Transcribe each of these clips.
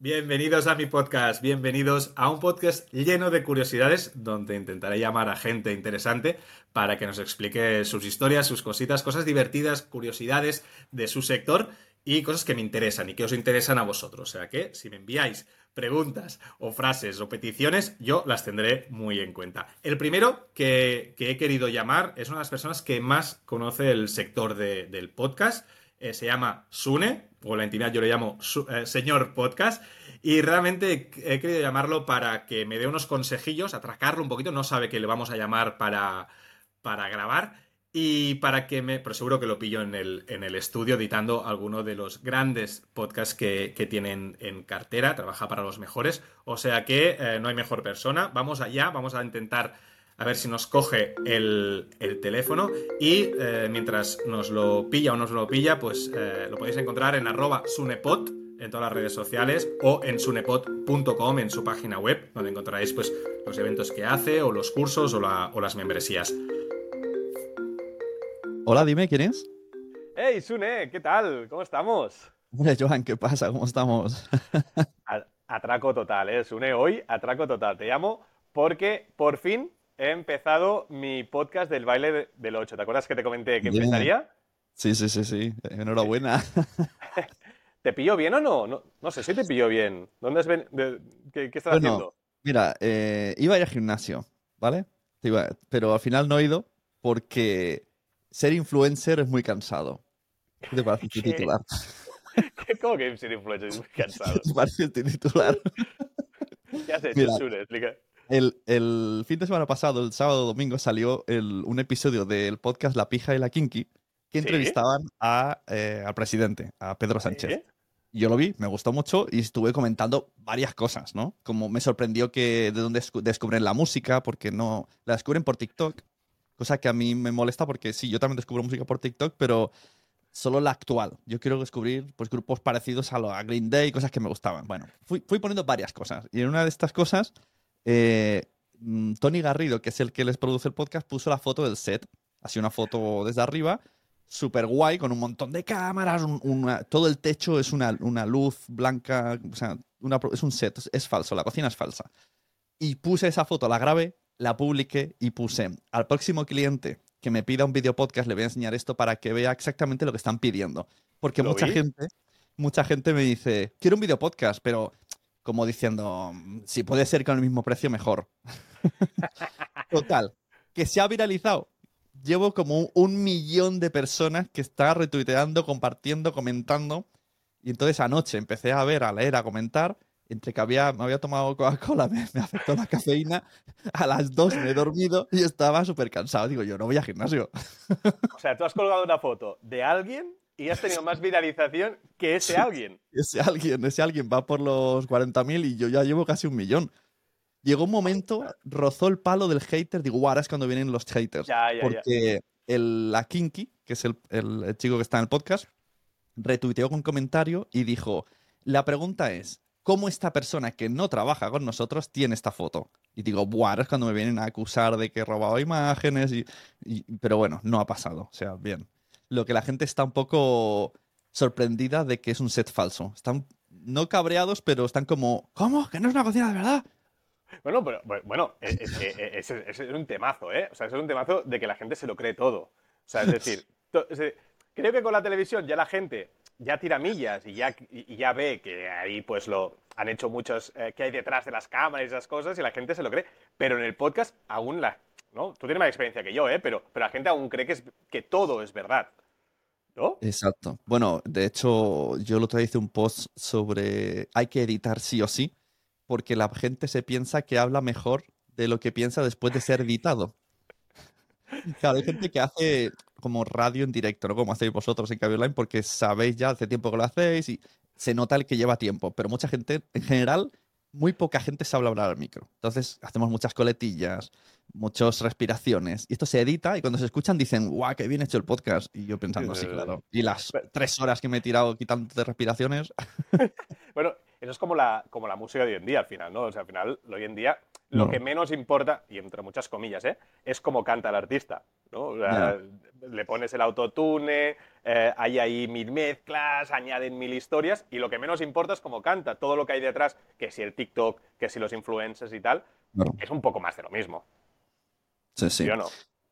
Bienvenidos a mi podcast, bienvenidos a un podcast lleno de curiosidades donde intentaré llamar a gente interesante para que nos explique sus historias, sus cositas, cosas divertidas, curiosidades de su sector y cosas que me interesan y que os interesan a vosotros. O sea que si me enviáis preguntas o frases o peticiones, yo las tendré muy en cuenta. El primero que, he querido llamar es una de las personas que más conoce el sector del podcast. Eh, se llama Sune, o la intimidad yo le llamo eh, señor podcast, y realmente he querido llamarlo para que me dé unos consejillos, atracarlo un poquito, no sabe que le vamos a llamar para, para grabar, y para que me, pero seguro que lo pillo en el, en el estudio editando alguno de los grandes podcasts que, tienen en cartera, trabaja para los mejores, o sea que eh, no hay mejor persona, vamos allá, vamos a intentar a ver si nos coge el, teléfono y eh, mientras nos lo pilla o nos lo pilla, pues eh, lo podéis encontrar en arroba sunepot en todas las redes sociales o en sunepot.com en su página web, donde encontraréis pues los eventos que hace o los cursos o, las membresías. Hola, dime, ¿quién es? Hey, Sune, ¿qué tal? ¿Cómo estamos? Hombre, Joan, ¿qué pasa? ¿Cómo estamos? atraco total, ¿eh? Sune, hoy atraco total. Te llamo porque por fin he empezado mi podcast del baile del 8. ¿Te acuerdas que te comenté que empezaría? Sí, sí, sí, sí. Enhorabuena. ¿Te pilló bien o no? No, sé si te pilló bien. ¿Dónde has ¿Qué, estás haciendo? Mira, eh, iba a ir al gimnasio, ¿vale? Pero al final no he ido porque ser influencer es muy cansado. ¿Qué te parece titular? ¿Cómo que ser influencer es muy cansado? ¿Qué te parece titular? ¿Qué has hecho, Sune? Explica. El, fin de semana pasado, el sábado domingo, salió un episodio del podcast La Pija y la Kinky que entrevistaban eh, al presidente, a Pedro Sánchez. Yo lo vi, me gustó mucho y estuve comentando varias cosas, ¿no? Como me sorprendió que de dónde descubren la música, porque no la descubren por TikTok, cosa que a mí me molesta porque sí, yo también descubro música por TikTok, pero solo la actual. Yo quiero descubrir pues, grupos parecidos a, lo, a Green Day, cosas que me gustaban. Bueno, fui, fui poniendo varias cosas y en una de estas cosas eh, mm, Tony Garrido, que es el que les produce el podcast, puso la foto del set. Así una foto desde arriba, súper guay, con un montón de cámaras, todo el techo es una, luz blanca, o sea, es un set, es, falso, la cocina es falsa. Y puse esa foto, la grabé, la publiqué y puse al próximo cliente que me pida un video podcast, le voy a enseñar esto para que vea exactamente lo que están pidiendo. Porque mucha gente, mucha gente me dice, quiero un video podcast, pero como diciendo, si puede ser con el mismo precio, mejor. Total, que se ha viralizado. Llevo como un millón de personas que está retuiteando, compartiendo, comentando. Y entonces anoche empecé a ver, a leer, a comentar. Entre que había, me había tomado Coca-Cola, me, me, afectó la cafeína. A las dos me he dormido y estaba súper cansado. Digo, yo no voy a gimnasio. O sea, tú has colgado una foto de alguien y has tenido más viralización que ese alguien. Ese alguien, ese alguien va por los 40.000 y yo ya llevo casi un millón. Llegó un momento, rozó el palo del hater. Digo, ahora es cuando vienen los haters. Ya, ya, porque El, la Kinky, que es el, el, chico que está en el podcast, retuiteó con comentario y dijo: La pregunta es, ¿cómo esta persona que no trabaja con nosotros tiene esta foto? Y digo, buah, ahora es cuando me vienen a acusar de que he robado imágenes. y, pero bueno, no ha pasado. O sea, bien lo que la gente está un poco sorprendida de que es un set falso. Están no cabreados, pero están como, ¿cómo? ¿Que no es una cocina de verdad? Bueno, pero bueno, es, es, un temazo, ¿eh? O sea, es un temazo de que la gente se lo cree todo. O sea, es decir, creo que con la televisión ya la gente ya tira millas y ya, y ya ve que ahí pues lo han hecho muchos eh, que hay detrás de las cámaras y esas cosas y la gente se lo cree. Pero en el podcast aún la, Tú tienes más experiencia que yo, ¿eh? Pero, pero la gente aún cree que, es, que todo es verdad. ¿No? Exacto. Bueno, de hecho, yo lo otro un post sobre hay que editar sí o sí, porque la gente se piensa que habla mejor de lo que piensa después de ser editado. Claro, hay gente que hace como radio en directo, ¿no? Como hacéis vosotros en Cabio Online, porque sabéis ya hace tiempo que lo hacéis y se nota el que lleva tiempo. Pero mucha gente, en general, muy poca gente sabe hablar al micro. Entonces hacemos muchas coletillas, muchas respiraciones. Y esto se edita y cuando se escuchan dicen, guau, qué bien hecho el podcast. Y yo pensando, sí, claro. Y las tres horas que me he tirado quitando de respiraciones. bueno, eso es como la, como la música de hoy en día al final, ¿no? O sea, al final, hoy en día, lo que menos importa, y entre muchas comillas, ¿eh? es cómo canta el artista, ¿no? Le pones el autotune, eh, hay ahí mil mezclas, añaden mil historias y lo que menos importa es cómo canta. Todo lo que hay detrás, que si el TikTok, que si los influencers y tal, es un poco más de lo mismo. Sí, sí. no?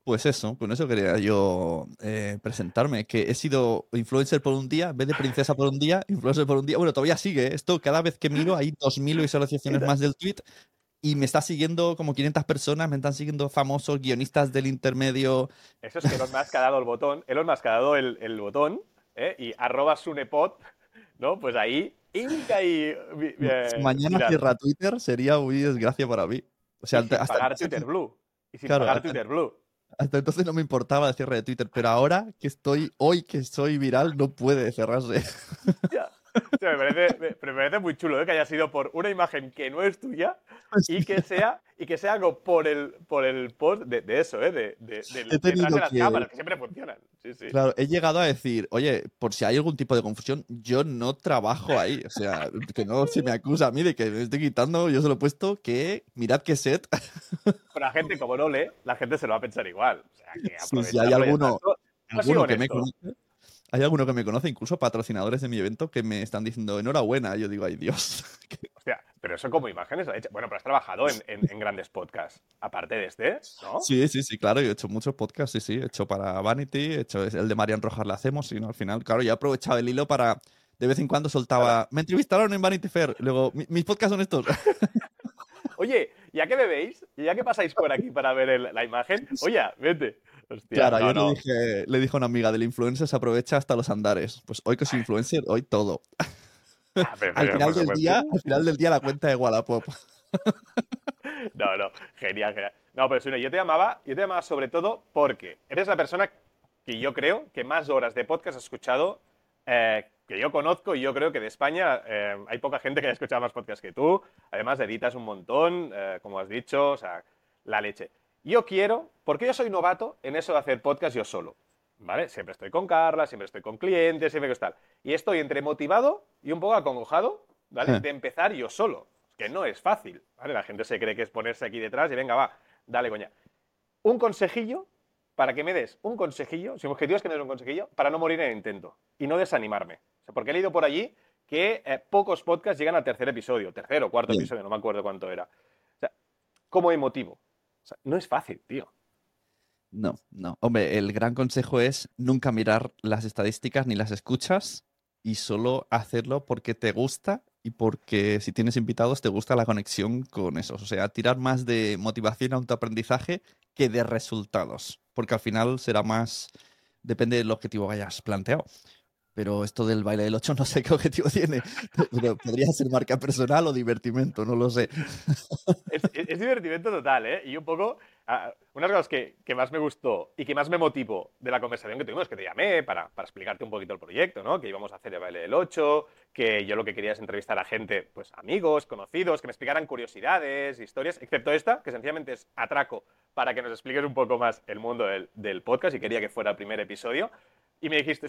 Pues eso, con eso quería yo eh, presentarme, que he sido influencer por un día, en vez de princesa por un día, influencer por un día. Bueno, todavía sigue esto, cada vez que miro hay 2.000 visualizaciones más del tweet y me está siguiendo como 500 personas, me están siguiendo famosos guionistas del intermedio. Eso es que Elon Musk ha dado el botón, Elon Musk ha dado el, el botón ¿eh? y arroba sunepot, ¿no? Pues ahí, inca y... Eh, mañana cierra Twitter sería muy desgracia para mí. O sea, hasta, pagar Twitter Blue. Y sin pagar Twitter Blue. Hasta entonces no me importaba el cierre de Twitter, pero ahora que estoy, hoy que soy viral, no puede cerrarse. me, parece, muy chulo ¿eh? que haya sido por una imagen que no es tuya pues y que sea, y que sea algo por el, por el post de, eso, ¿eh? de, de, de las cámaras, que siempre funcionan. Claro, he llegado a decir, oye, por si hay algún tipo de confusión, yo no trabajo ahí. O sea, que no se me acusa a mí de que me estoy quitando, yo se lo he puesto que mirad qué set. Pero la gente, como no lee, la gente se lo va a pensar igual. O sea, que si hay alguno, alguno que me conoce, hay alguno que me conoce, incluso patrocinadores de mi evento, que me están diciendo enhorabuena. Yo digo, ay Dios. Hostia, pero eso como imágenes. Bueno, pero has trabajado en, grandes podcasts, aparte de este, ¿no? Sí, sí, sí, claro. Yo he hecho muchos podcasts, sí, sí. He hecho para Vanity, he hecho el de Marian Rojas, lo hacemos, y no, al final, claro, ya he aprovechado el hilo para. De vez en cuando soltaba. Me entrevistaron en Vanity Fair. Luego, mis podcasts son estos. Oye, ya que bebéis, ya que pasáis por aquí para ver la imagen, oye, vete claro, yo Le, dije, le dije a una amiga del influencer, se aprovecha hasta los andares. Pues hoy que soy influencer, hoy todo. Ah, al, final del día, al final del día la cuenta de Wallapop. no, no, genial, genial. No, pero si yo te llamaba, yo te llamaba sobre todo porque eres la persona que yo creo que más horas de podcast has escuchado eh, que yo conozco y yo creo que de España eh, hay poca gente que haya escuchado más podcasts que tú. Además, editas un montón, eh, como has dicho, o sea, la leche. Yo quiero, porque yo soy novato en eso de hacer podcast yo solo, ¿vale? Siempre estoy con Carla, siempre estoy con clientes, siempre que tal. Y estoy entre motivado y un poco acongojado, ¿vale? De empezar yo solo, que no es fácil, ¿vale? La gente se cree que es ponerse aquí detrás y venga, va, dale coña. Un consejillo para que me des un consejillo, si mi objetivo es que me des un consejillo, para no morir en el intento y no desanimarme. Porque he leído por allí que eh, pocos podcasts llegan al tercer episodio, tercero, cuarto episodio, no me acuerdo cuánto era. O sea, ¿cómo emotivo? no es fácil, tío. No, no. Hombre, el gran consejo es nunca mirar las estadísticas ni las escuchas y solo hacerlo porque te gusta y porque si tienes invitados te gusta la conexión con esos. O sea, tirar más de motivación a autoaprendizaje que de resultados. Porque al final será más. Depende del objetivo que hayas planteado. Pero esto del baile del 8 no sé qué objetivo tiene. Pero podría ser marca personal o divertimento, no lo sé. Es, divertimento total, ¿eh? Y un poco, uh, una de las cosas que, que, más me gustó y que más me motivó de la conversación que tuvimos, es que te llamé para, para, explicarte un poquito el proyecto, ¿no? Que íbamos a hacer el baile del 8, que yo lo que quería es entrevistar a gente, pues amigos, conocidos, que me explicaran curiosidades, historias, excepto esta, que sencillamente es atraco para que nos expliques un poco más el mundo del, del podcast y quería que fuera el primer episodio. Y me dijiste,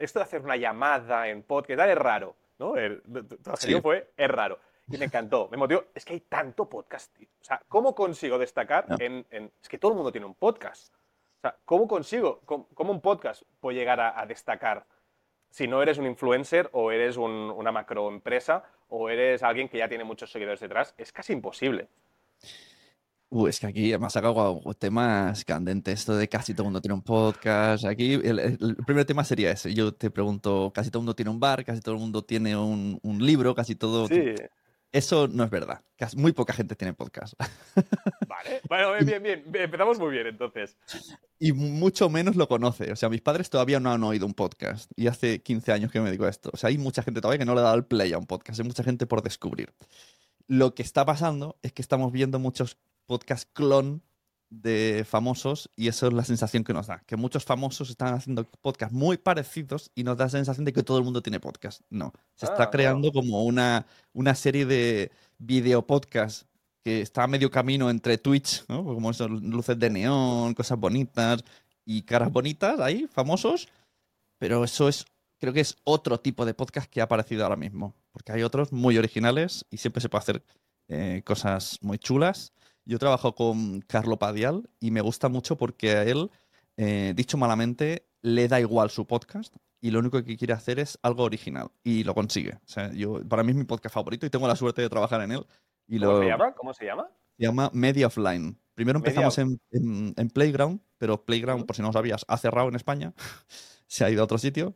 esto de hacer una llamada en podcast, es raro, ¿no? El, tu fue, es raro. Y me encantó, me motivó. Es que hay tanto podcast, tío. O sea, ¿cómo consigo destacar en, Es que todo el mundo tiene un podcast. O sea, ¿cómo consigo, cómo, un podcast puede llegar a, destacar si no eres un influencer o eres una macroempresa o eres alguien que ya tiene muchos seguidores detrás? Es casi imposible. Uh, es que aquí me ha sacado temas candentes, esto de casi todo el mundo tiene un podcast. Aquí el, primer tema sería ese. Yo te pregunto, casi todo el mundo tiene un bar, casi todo el mundo tiene un, un libro, casi todo... Sí. Eso no es verdad. Muy poca gente tiene podcast. Vale, bueno, bien, bien, bien. Empezamos muy bien entonces. Y mucho menos lo conoce. O sea, mis padres todavía no han oído un podcast. Y hace 15 años que me dedico a esto. O sea, hay mucha gente todavía que no le ha dado el play a un podcast. Hay mucha gente por descubrir. Lo que está pasando es que estamos viendo muchos podcast clon de famosos y eso es la sensación que nos da, que muchos famosos están haciendo podcasts muy parecidos y nos da la sensación de que todo el mundo tiene podcast. No, se está ah, creando como una, una serie de video podcasts que está a medio camino entre Twitch, como esos luces de neón, cosas bonitas y caras bonitas ahí, famosos, pero eso es, creo que es otro tipo de podcast que ha aparecido ahora mismo, porque hay otros muy originales y siempre se puede hacer eh, cosas muy chulas yo trabajo con Carlo Padial y me gusta mucho porque a él, eh, dicho malamente, le da igual su podcast y lo único que quiere hacer es algo original y lo consigue. O sea, yo, para mí es mi podcast favorito y tengo la suerte de trabajar en él. Y ¿Cómo lo, se llama? ¿Cómo se llama? Se llama Media Offline. Primero empezamos en, en, Playground, pero Playground, por si no lo sabías, ha cerrado en España. se ha ido a otro sitio.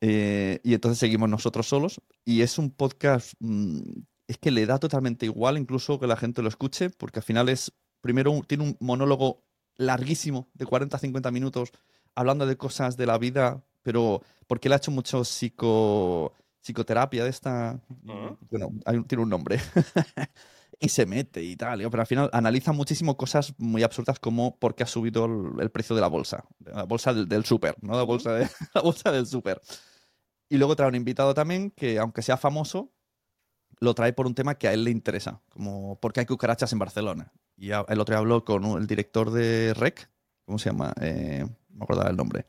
Eh, y entonces seguimos nosotros solos. Y es un podcast. Mm, es que le da totalmente igual, incluso que la gente lo escuche, porque al final es. Primero, tiene un monólogo larguísimo, de 40-50 minutos, hablando de cosas de la vida, pero porque él ha hecho mucho psico, psicoterapia de esta. Bueno, tiene un nombre. y se mete y tal. Pero al final analiza muchísimo cosas muy absurdas como por qué ha subido el, precio de la bolsa. La bolsa del, del súper, ¿no? La bolsa, de, la bolsa del súper. Y luego trae un invitado también que, aunque sea famoso, lo trae por un tema que a él le interesa, como por qué hay cucarachas en Barcelona. Y el otro día habló con el director de REC, ¿cómo se llama? Eh, no me acuerdo el nombre.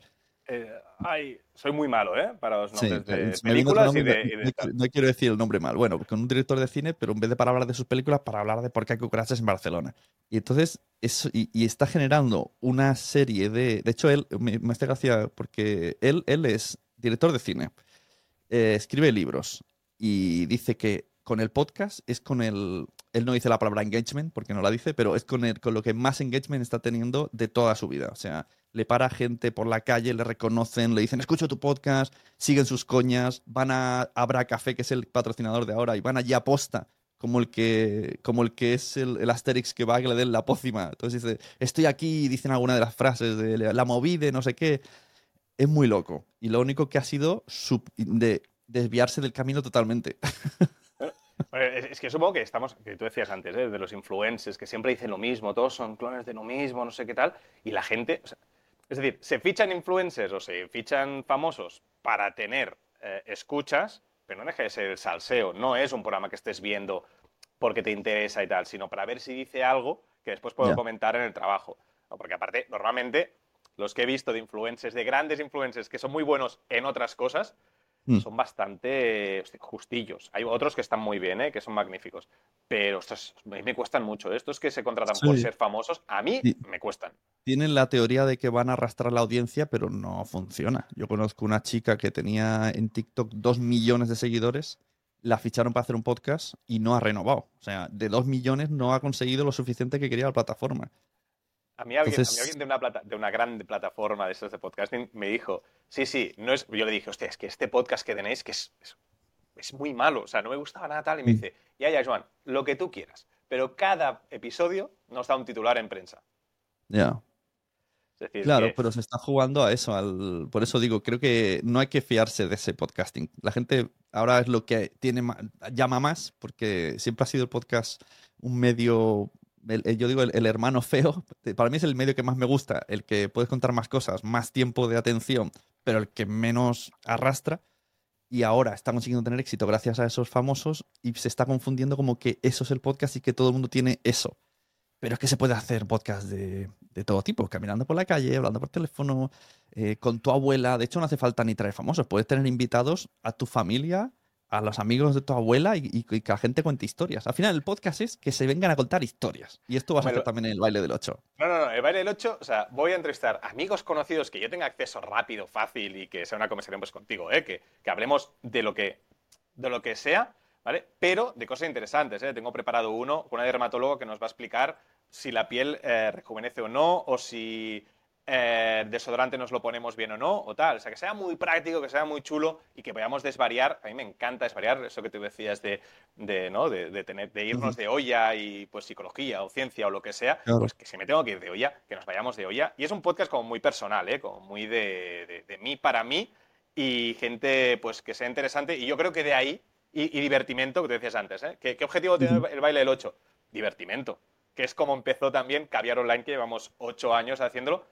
Eh, ay, soy muy malo, ¿eh? Para los nombres de películas y de, no, quiero decir el nombre mal. Bueno, con un director de cine, pero en vez de para hablar de sus películas, para hablar de por qué hay cucarachas en Barcelona. Y entonces, eso, y, está generando una serie de... De hecho, él, me, me hace gracia porque él, él es director de cine, eh, escribe libros y dice que con el podcast es con el... Él no dice la palabra engagement porque no la dice, pero es con, el, con lo que más engagement está teniendo de toda su vida. O sea, le para gente por la calle, le reconocen, le dicen, escucho tu podcast, siguen sus coñas, van a Abra Café, que es el patrocinador de ahora, y van allí a posta, como el que, como el que es el, Asterix que va a que le den la pócima. Entonces dice, estoy aquí, y dicen alguna de las frases de la movida, no sé qué. Es muy loco. Y lo único que ha sido de desviarse del camino totalmente. Es que supongo que estamos, que tú decías antes, ¿eh? de los influencers, que siempre dicen lo mismo, todos son clones de lo mismo, no sé qué tal, y la gente, es decir, se fichan influencers o se fichan famosos para tener eh, escuchas, pero no deja de ser el salseo. No es un programa que estés viendo porque te interesa y tal, sino para ver si dice algo que después puedo comentar en el trabajo. Porque aparte, normalmente, los que he visto de influencers, de grandes influencers que son muy buenos en otras cosas, Mm. son bastante justillos. Hay otros que están muy bien, ¿eh? que son magníficos. Pero estos a mí me cuestan mucho. Estos que se contratan por ser famosos, a mí me cuestan. Tienen la teoría de que van a arrastrar la audiencia, pero no funciona. Yo conozco una chica que tenía en TikTok dos millones de seguidores, la ficharon para hacer un podcast y no ha renovado. O sea, de dos millones no ha conseguido lo suficiente que quería la plataforma. A mí alguien, de, una de una gran plataforma de estos de podcasting me dijo, sí, sí, no es... yo le dije, hostia, es que este podcast que tenéis que es, es, muy malo, o sea, no me gustaba nada tal. Y me mm. dice, ya, ya, Joan, lo que tú quieras, pero cada episodio nos da un titular en prensa. Ya. Claro, pero se está jugando a eso. Al... Por eso digo, creo que no hay que fiarse de ese podcasting. La gente ahora es lo que tiene llama más, porque siempre ha sido el podcast un medio yo digo el, hermano feo, para mí es el medio que más me gusta, el que puedes contar más cosas, más tiempo de atención, pero el que menos arrastra. Y ahora está consiguiendo tener éxito gracias a esos famosos y se está confundiendo como que eso es el podcast y que todo el mundo tiene eso. Pero es que se puede hacer podcast de, todo tipo, caminando por la calle, hablando por teléfono, eh, con tu abuela. De hecho, no hace falta ni traer famosos. Puedes tener invitados a tu familia, a los amigos de tu abuela y, que la gente cuente historias. Al final el podcast es que se vengan a contar historias. Y esto va a ser también en el baile del 8. No, no, no, el baile del 8, o sea, voy a entrevistar amigos conocidos que yo tenga acceso rápido, fácil y que sea una conversación pues contigo, ¿eh? que, que hablemos de lo que, de lo que sea, ¿vale? Pero de cosas interesantes, ¿eh? Tengo preparado uno con una dermatóloga que nos va a explicar si la piel eh, rejuvenece o no, o si eh, desodorante nos lo ponemos bien o no, o tal. O sea, que sea muy práctico, que sea muy chulo y que podamos desvariar. A mí me encanta desvariar, eso que tú decías de, de ¿no? de, tener, de irnos de olla y pues psicología o ciencia o lo que sea. Pues que si me tengo que ir de olla, que nos vayamos de olla. Y es un podcast como muy personal, ¿eh? como muy de, de mí para mí y gente pues que sea interesante. Y yo creo que de ahí, y, divertimento, que tú decías antes, ¿eh? ¿Qué, objetivo tiene el baile del 8? Divertimento. Que es como empezó también Caviar Online, que llevamos ocho años haciéndolo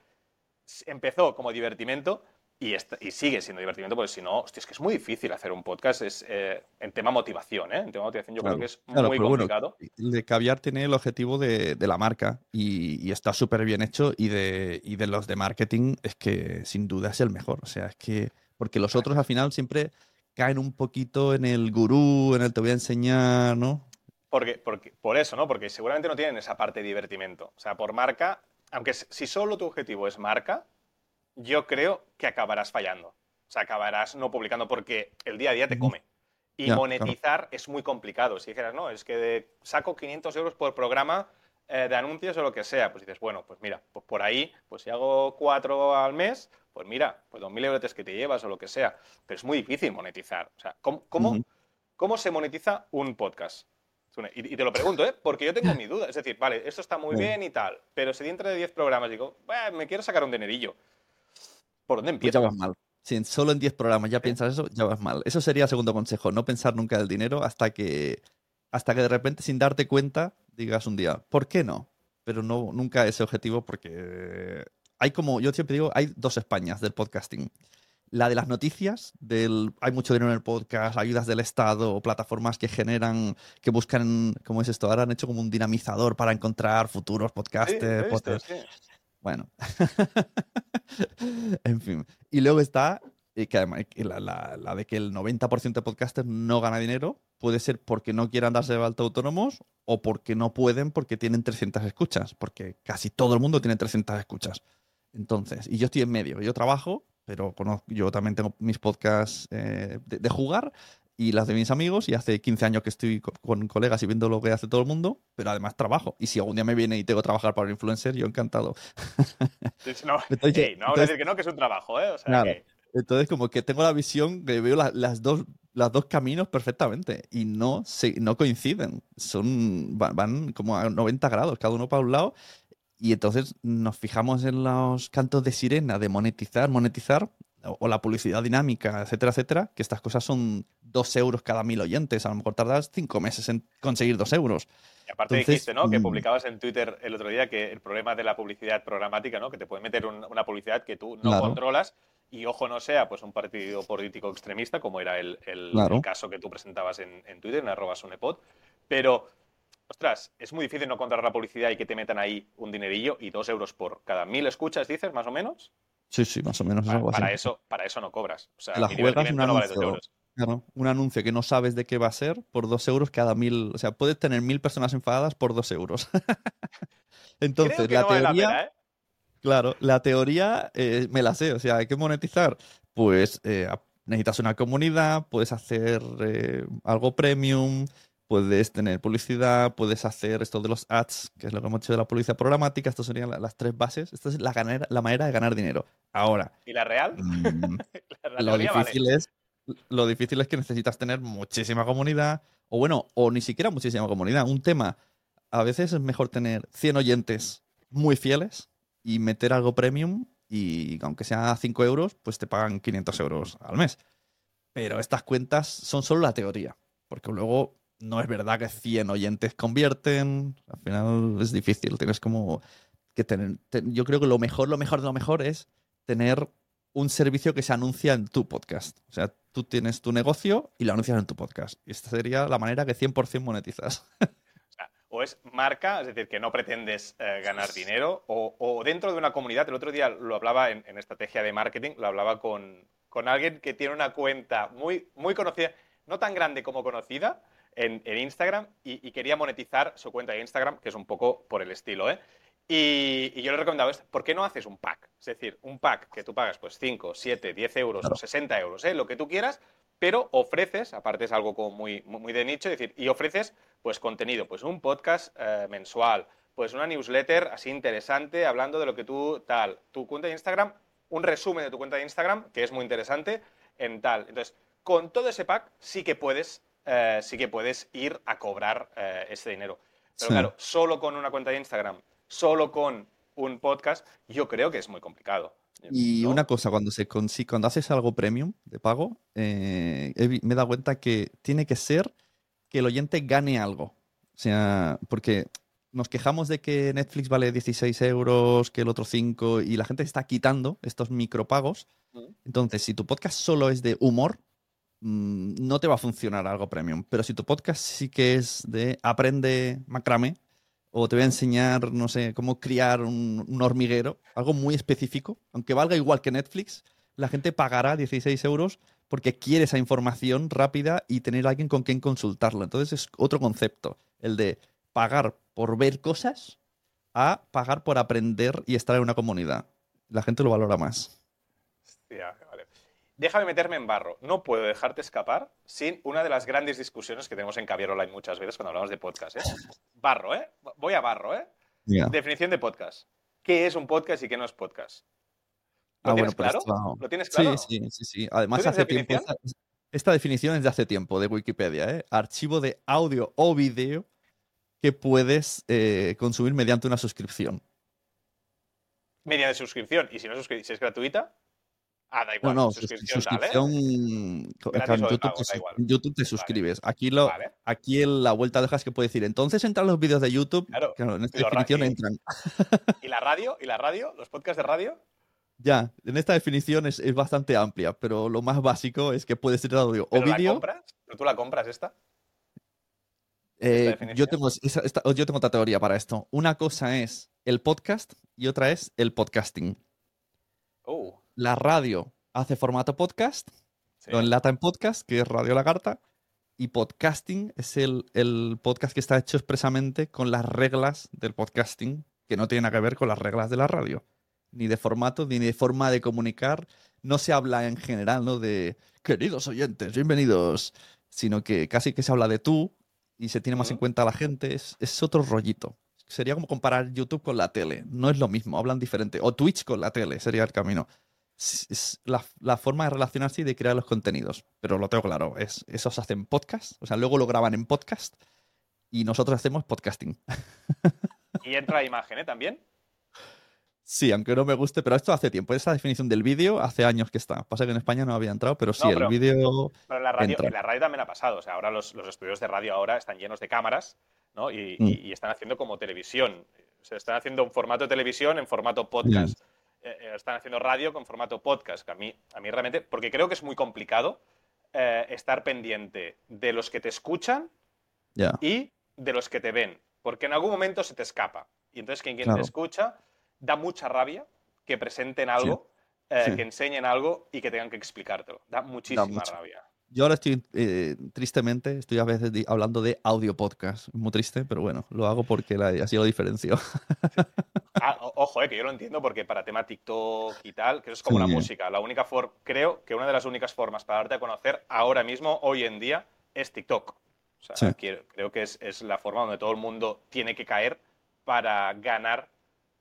empezó como divertimento y, y, sigue siendo divertimento, porque si no, hostia, es que es muy difícil hacer un podcast es, eh, en tema motivación, ¿eh? En tema motivación yo creo que es muy complicado. el de Caviar tiene el objetivo de, la marca y, está súper bien hecho y de, y de los de marketing es que sin duda es el mejor. O sea, es que, porque los otros al final siempre caen un poquito en el gurú, en el te voy a enseñar, ¿no? Porque, porque, por eso, ¿no? Porque seguramente no tienen esa parte de divertimento. O sea, por marca aunque si solo tu objetivo es marca, yo creo que acabarás fallando. O sea, acabarás no publicando porque el día a día te come. Y monetizar es muy complicado. Si dijeras, no, es que saco 500 euros por programa eh, de anuncios o lo que sea, pues dices, bueno, pues mira, pues por ahí, pues si hago cuatro al mes, pues mira, pues 2.000 euros que te llevas o lo que sea. Pero es muy difícil monetizar. O sea, ¿cómo, cómo, se monetiza un podcast? Y, te lo pregunto, ¿eh? Porque yo tengo mi duda. Es decir, vale, esto está muy bien y tal, pero si dentro de 10 programas digo, me quiero sacar un dinerillo, ¿por dónde empiezo? Pues ya vas mal. Si solo en 10 programas ya piensas eso, ya vas mal. Eso sería el segundo consejo, no pensar nunca el dinero hasta que, hasta que de repente, sin darte cuenta, digas un día, ¿por qué no? Pero no, nunca ese objetivo porque hay como, yo siempre digo, hay dos Españas del podcasting. La de las noticias, del hay mucho dinero en el podcast, ayudas del Estado, plataformas que generan, que buscan, ¿cómo es esto? Ahora han hecho como un dinamizador para encontrar futuros podcasters. Bueno. en fin. Y luego está y que además la, de que el 90% de podcasters no gana dinero puede ser porque no quieran darse de alta autónomos o porque no pueden porque tienen 300 escuchas, porque casi todo el mundo tiene 300 escuchas. Entonces, y yo estoy en medio, yo trabajo, pero conozco, yo también tengo mis podcasts eh, de, jugar y las de mis amigos y hace 15 años que estoy con, colegas y viendo lo que hace todo el mundo, pero además trabajo. Y si algún día me viene y tengo que trabajar para un influencer, yo encantado. No, entonces, no vamos a decir que no, que es un trabajo, ¿eh? O sea, Entonces como que tengo la visión que veo las, dos, las dos caminos perfectamente y no, se, no coinciden. Son, van, van como a 90 grados, cada uno para un lado. Y entonces nos fijamos en los cantos de sirena de monetizar, monetizar, o la publicidad dinámica, etcétera, etcétera, que estas cosas son dos euros cada mil oyentes. A lo mejor tardas cinco meses en conseguir dos euros. Y aparte dijiste, ¿no? Que mm. publicabas en Twitter el otro día que el problema de la publicidad programática, ¿no? Que te puede meter una publicidad que tú no controlas y ojo no sea pues un partido político extremista, como era el, caso que tú presentabas en, Twitter, en arroba sonepod. Pero, ostras, es muy difícil no controlar la publicidad y que te metan ahí un dinerillo y dos euros por cada mil escuchas, dices, más o menos. Sí, sí, más o menos. Para, eso, para eso no cobras. O sea, la juegas un anuncio, un anuncio que no sabes de qué va a ser por dos euros cada mil. O sea, puedes tener mil personas enfadadas por dos euros. Entonces, la teoría. ¿eh? Claro, la teoría eh, me la sé. O sea, hay que monetizar. Pues eh, necesitas una comunidad, puedes hacer algo premium, puedes tener publicidad, puedes hacer esto de los ads, que es lo que hemos hecho de la publicidad programática. Estas serían las tres bases. Esta es la, la manera de ganar dinero. Ahora. ¿Y la real? Mm, lo, difícil es, lo difícil es que necesitas tener muchísima comunidad, o bueno, o ni siquiera muchísima comunidad. Un tema, a veces es mejor tener 100 oyentes muy fieles y meter algo premium y aunque sea 5 euros, pues te pagan 500 euros al mes. Pero estas cuentas son solo la teoría, porque luego no es verdad que 100 oyentes convierten. Al final es difícil. Tienes como que tener. yo creo que lo mejor, lo mejor de lo mejor es tener un servicio que se anuncia en tu podcast. O sea, tú tienes tu negocio y lo anuncias en tu podcast. Y esta sería la manera que 100% monetizas. o es marca, es decir, que no pretendes eh, ganar dinero, o, dentro de una comunidad. El otro día lo hablaba en, estrategia de marketing, lo hablaba con, alguien que tiene una cuenta muy, muy conocida, no tan grande como conocida, en, Instagram y, quería monetizar su cuenta de Instagram, que es un poco por el estilo, ¿eh? Y, yo le he recomendado esto, ¿por qué no haces un pack? Es decir, un pack que tú pagas pues 5, 7, 10 euros o 60 euros, ¿eh? lo que tú quieras, pero ofreces, aparte es algo como muy, muy de nicho, es decir, y ofreces pues contenido, pues un podcast eh, mensual, pues una newsletter así interesante hablando de lo que tú tal, tu cuenta de Instagram, un resumen de tu cuenta de Instagram, que es muy interesante en tal. Entonces, con todo ese pack sí que puedes eh, sí que puedes ir a cobrar eh, ese dinero. Pero claro, solo con una cuenta de Instagram, solo con un podcast, yo creo que es muy complicado. Y una cosa, cuando, se cuando haces algo premium de pago, eh, me he dado cuenta que tiene que ser que el oyente gane algo. O sea, porque nos quejamos de que Netflix vale 16 euros, que el otro 5, y la gente está quitando estos micropagos. Entonces, si tu podcast solo es de humor, Mm, no te va a funcionar algo premium. Pero si tu podcast sí que es de aprende macrame, o te voy a enseñar, no sé, cómo criar un, hormiguero, algo muy específico, aunque valga igual que Netflix, la gente pagará 16 euros porque quiere esa información rápida y tener a alguien con quien consultarla. Entonces es otro concepto, el de pagar por ver cosas a pagar por aprender y estar en una comunidad. La gente lo valora más. Hostia. Déjame meterme en barro. No puedo dejarte escapar sin una de las grandes discusiones que tenemos en Caviar Online muchas veces cuando hablamos de podcast. ¿eh? Barro, ¿eh? Voy a barro, ¿eh? Definición de podcast. ¿Qué es un podcast y qué no es podcast? ¿Lo ah, tienes claro? ¿Lo tienes claro? Sí, sí, sí, sí. Además, hace tiempo. Esta, definición es de hace tiempo, de Wikipedia, ¿eh? Archivo de audio o video que puedes eh, consumir mediante una suscripción. Mediante suscripción. ¿Y si no si es gratuita? Ah, da igual. No, no, suscripción. en, YouTube, te suscribes. Aquí, lo, aquí en la vuelta dejas que puede decir. Entonces entran los vídeos de YouTube. Claro, en esta definición entran. ¿Y la radio? ¿Y la radio? ¿Los podcasts de radio? Ya, en esta definición es, bastante amplia, pero lo más básico es que puede ser audio o vídeo. compras? ¿Pero tú la compras esta? Eh, yo, tengo, yo tengo otra teoría para esto. Una cosa es el podcast y otra es el podcasting. Oh. La radio hace formato podcast, lo enlata en podcast, que es Radio Lagarta, y podcasting es el, el, podcast que está hecho expresamente con las reglas del podcasting, que no tienen nada que ver con las reglas de la radio ni de formato, ni de forma de comunicar. No se habla en general, ¿no? De queridos oyentes, bienvenidos, sino que casi que se habla de tú y se tiene más en cuenta a la gente. Es, otro rollito. Sería como comparar YouTube con la tele. No es lo mismo, hablan diferente. O Twitch con la tele, sería el camino. Es la, forma de relacionarse y de crear los contenidos. Pero lo tengo claro, es, esos hacen podcast, o sea, luego lo graban en podcast y nosotros hacemos podcasting. ¿Y entra imagen, ¿eh? También. Sí, aunque no me guste, pero esto hace tiempo. Esa definición del vídeo hace años que está. Pasa que en España no había entrado, pero sí, el vídeo. Pero la radio, la radio también ha pasado. O sea, ahora los, estudios de radio ahora están llenos de cámaras, ¿no? Y, mm. están haciendo como televisión. O sea, están haciendo un formato de televisión en formato podcast. Eh, eh, están haciendo radio con formato podcast. Que a mí, a mí realmente, porque creo que es muy complicado eh, estar pendiente de los que te escuchan y de los que te ven. Porque en algún momento se te escapa. Y entonces quien, quien te escucha da mucha rabia que presenten algo, eh, que enseñen algo y que tengan que explicártelo. Da muchísima rabia. Yo ahora estoy, eh, tristemente, estoy a veces hablando de audio podcast. Muy triste, pero bueno, lo hago porque así lo diferencio. Ah, ojo, eh, que yo lo entiendo porque para tema TikTok y tal, que eso es como la música. La única forma, creo que una de las únicas formas para darte a conocer ahora mismo, hoy en día, es TikTok. O sea, creo que es, es, la forma donde todo el mundo tiene que caer para ganar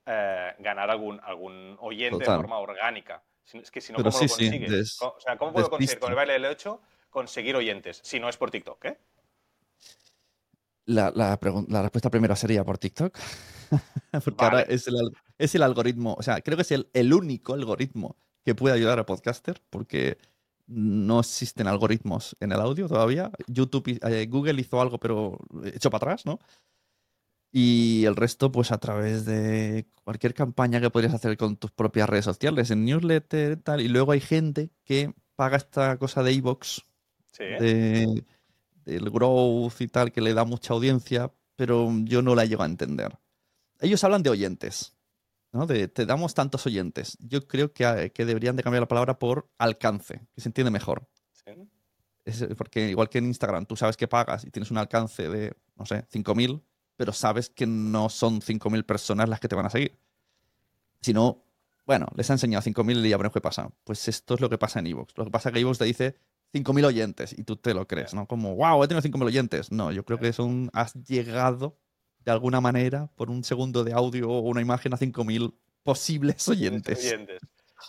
eh, ganar algún, algún oyente de forma orgánica. Es que si no, ¿cómo lo consigues? o sea, ¿cómo puedo conseguir con el baile del 8 conseguir oyentes si no es por TikTok? ¿eh? La, la, la, respuesta primera sería por TikTok. Porque ahora es el, es el, algoritmo, o sea, creo que es el, el, único algoritmo que puede ayudar a podcaster, porque no existen algoritmos en el audio todavía. YouTube, eh, Google hizo algo, pero hecho para atrás, ¿no? Y el resto, pues a través de cualquier campaña que podrías hacer con tus propias redes sociales, en newsletter y tal. Y luego hay gente que paga esta cosa de De, del growth y tal, que le da mucha audiencia, pero yo no la llego a entender. Ellos hablan de oyentes, ¿no? De te damos tantos oyentes. Yo creo que, que deberían de cambiar la palabra por alcance, que se entiende mejor. ¿Sí? porque igual que en Instagram, tú sabes que pagas y tienes un alcance de, no sé, 5.000 pero sabes que no son 5.000 personas las que te van a seguir. Sino, bueno, les ha enseñado 5.000 y ya veremos qué pasa. Pues esto es lo que pasa en Evox. Lo que pasa es que Evox te dice 5.000 oyentes y tú te lo crees, ¿no? Como, wow, he tenido 5.000 oyentes. No, yo creo que son, has llegado de alguna manera por un segundo de audio o una imagen a 5.000 posibles oyentes. oyentes.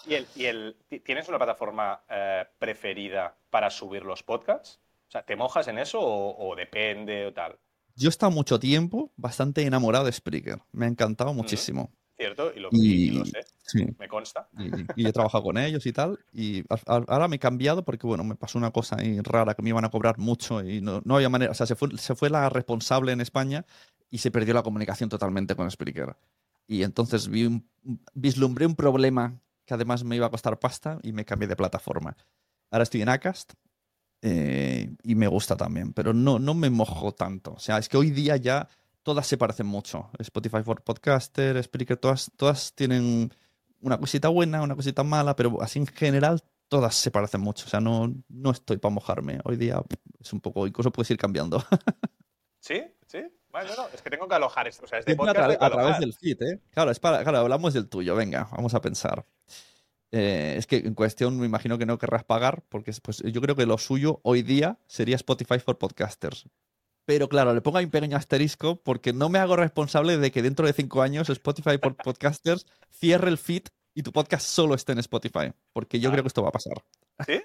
¿Y, el, y el, tienes una plataforma eh, preferida para subir los podcasts? O sea, ¿te mojas en eso o, o depende o tal? Yo he estado mucho tiempo bastante enamorado de Spreaker. Me ha encantado muchísimo. Cierto, y lo, sé, me consta. Y, he trabajado con ellos y tal. Y ahora me he cambiado porque, bueno, me pasó una cosa ahí rara que me iban a cobrar mucho y no, no había manera. O sea, se fue, se fue la responsable en España y se perdió la comunicación totalmente con Spreaker. Y entonces vi un, vislumbré un problema que además me iba a costar pasta y me cambié de plataforma. Ahora estoy en Acast eh, y me gusta también, pero no, no me mojo tanto. O sea, es que hoy día ya todas se parecen mucho. Spotify for Podcaster, Spreaker, todas, todas tienen una cosita buena, una cosita mala, pero así en general todas se parecen mucho. O sea, no, no estoy para mojarme. Hoy día es un poco, incluso puedes ir cambiando. ¿Sí? ¿Sí? Bueno, no, es que tengo que alojar esto. O sea, este podcast a, través del feed, ¿eh? Claro, es para, claro, hablamos del tuyo. Venga, vamos a pensar. Eh, es que en cuestión me imagino que no querrás pagar, porque pues, yo creo que lo suyo hoy día sería Spotify for Podcasters. Pero claro, le pongo ahí un pequeño asterisco porque no me hago responsable de que dentro de cinco años Spotify for Podcasters cierre el feed y tu podcast solo esté en Spotify. Porque yo creo que esto va a pasar. ¿Sí?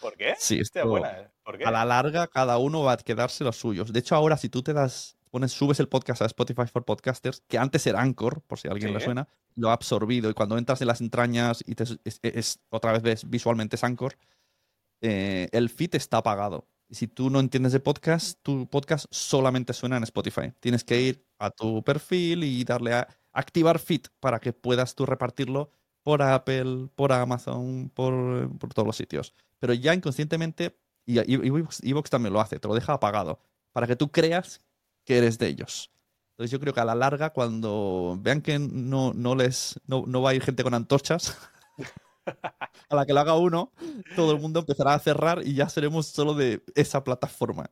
¿Por qué? Sí, Hostia, buena, ¿eh? ¿Por qué? a la larga cada uno va a quedarse los suyos. De hecho, ahora si tú te das, pones, subes el podcast a Spotify for Podcasters, que antes era Anchor, por si a alguien Sí. le suena, lo ha absorbido y cuando entras en las entrañas y te, es- es- otra vez ves visualmente es Anchor, eh, el feed está apagado. Y si tú no entiendes de podcast, tu podcast solamente suena en Spotify. Tienes que ir a tu perfil y darle a activar feed para que puedas tú repartirlo por Apple, por Amazon, por, por todos los sitios. Pero ya inconscientemente, y Evox también lo hace, te lo deja apagado, para que tú creas que eres de ellos. Entonces yo creo que a la larga, cuando vean que no, no les no, no va a ir gente con antorchas, a la que lo haga uno, todo el mundo empezará a cerrar y ya seremos solo de esa plataforma.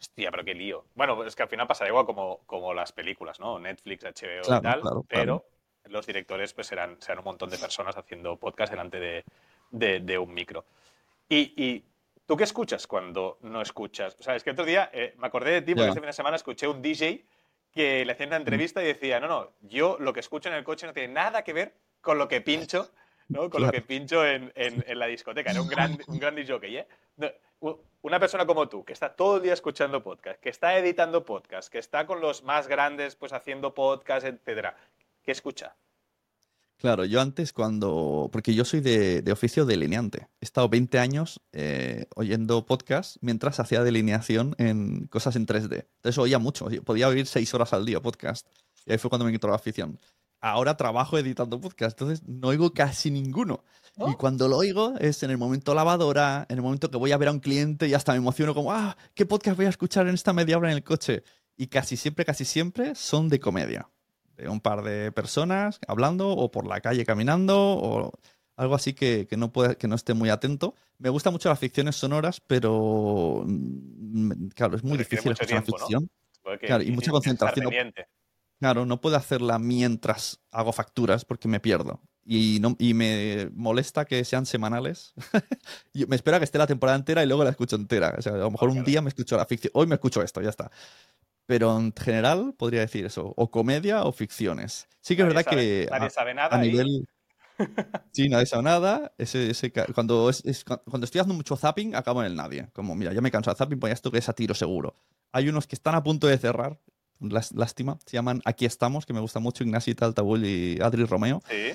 Hostia, pero qué lío. Bueno, es que al final pasará igual como, como las películas, ¿no? Netflix, HBO Claro, y tal, claro, pero los directores pues serán, serán un montón de personas haciendo podcast delante de, de- de un micro. Y, y tú qué escuchas cuando no escuchas? O sea, es que otro día eh, me acordé de ti porque Ya. este fin de semana escuché un DJ que le hacía una entrevista y decía, no, no, yo lo que escucho en el coche no tiene nada que ver con lo que pincho, ¿no? Con lo que pincho en, en- en la discoteca. Era un gran, un gran ¿eh? No, una persona como tú, que está todo el día escuchando podcast, que está editando podcast, que está con los más grandes, pues haciendo podcast, etcétera, ¿qué escucha? Claro, yo antes cuando, porque yo soy de, de oficio delineante, he estado 20 años eh, oyendo podcast mientras hacía delineación en cosas en 3D. Entonces oía mucho, podía oír 6 horas al día podcast. Y ahí fue cuando me entró la afición. Ahora trabajo editando podcast, entonces no oigo casi ninguno. Y cuando lo oigo es en el momento lavadora, en el momento que voy a ver a un cliente y hasta me emociono como, ah, ¿qué podcast voy a escuchar en esta media hora en el coche? Y casi siempre, casi siempre son de comedia. De un par de personas hablando o por la calle caminando o algo así que, que no, pueda, que no esté muy atento. Me gustan mucho las ficciones sonoras, pero mm, claro, es muy difícil escuchar tiempo, ficción. Claro, y mucha concentración. Claro, no puedo hacerla mientras hago facturas porque me pierdo. Y, no, y me molesta que sean semanales. Yo me espera que esté la temporada entera y luego la escucho entera. O sea, a lo mejor un día me escucho la ficción. Hoy me escucho esto, ya está. Pero en general podría decir eso. O comedia o ficciones. Sí que es verdad sabe- que Nadie a, sabe nada. a y- nivel... Sí, nadie sabe nada. Ese, ese cuando, es- es- cuando estoy haciendo mucho zapping, acabo en el nadie. Como, mira, ya me canso de zapping, pues ya esto que es a tiro seguro. Hay unos que están a punto de cerrar. Lás- Lástima. Se llaman Aquí estamos, que me gusta mucho. Ignacio Taltabull y Adri Romeo. Sí.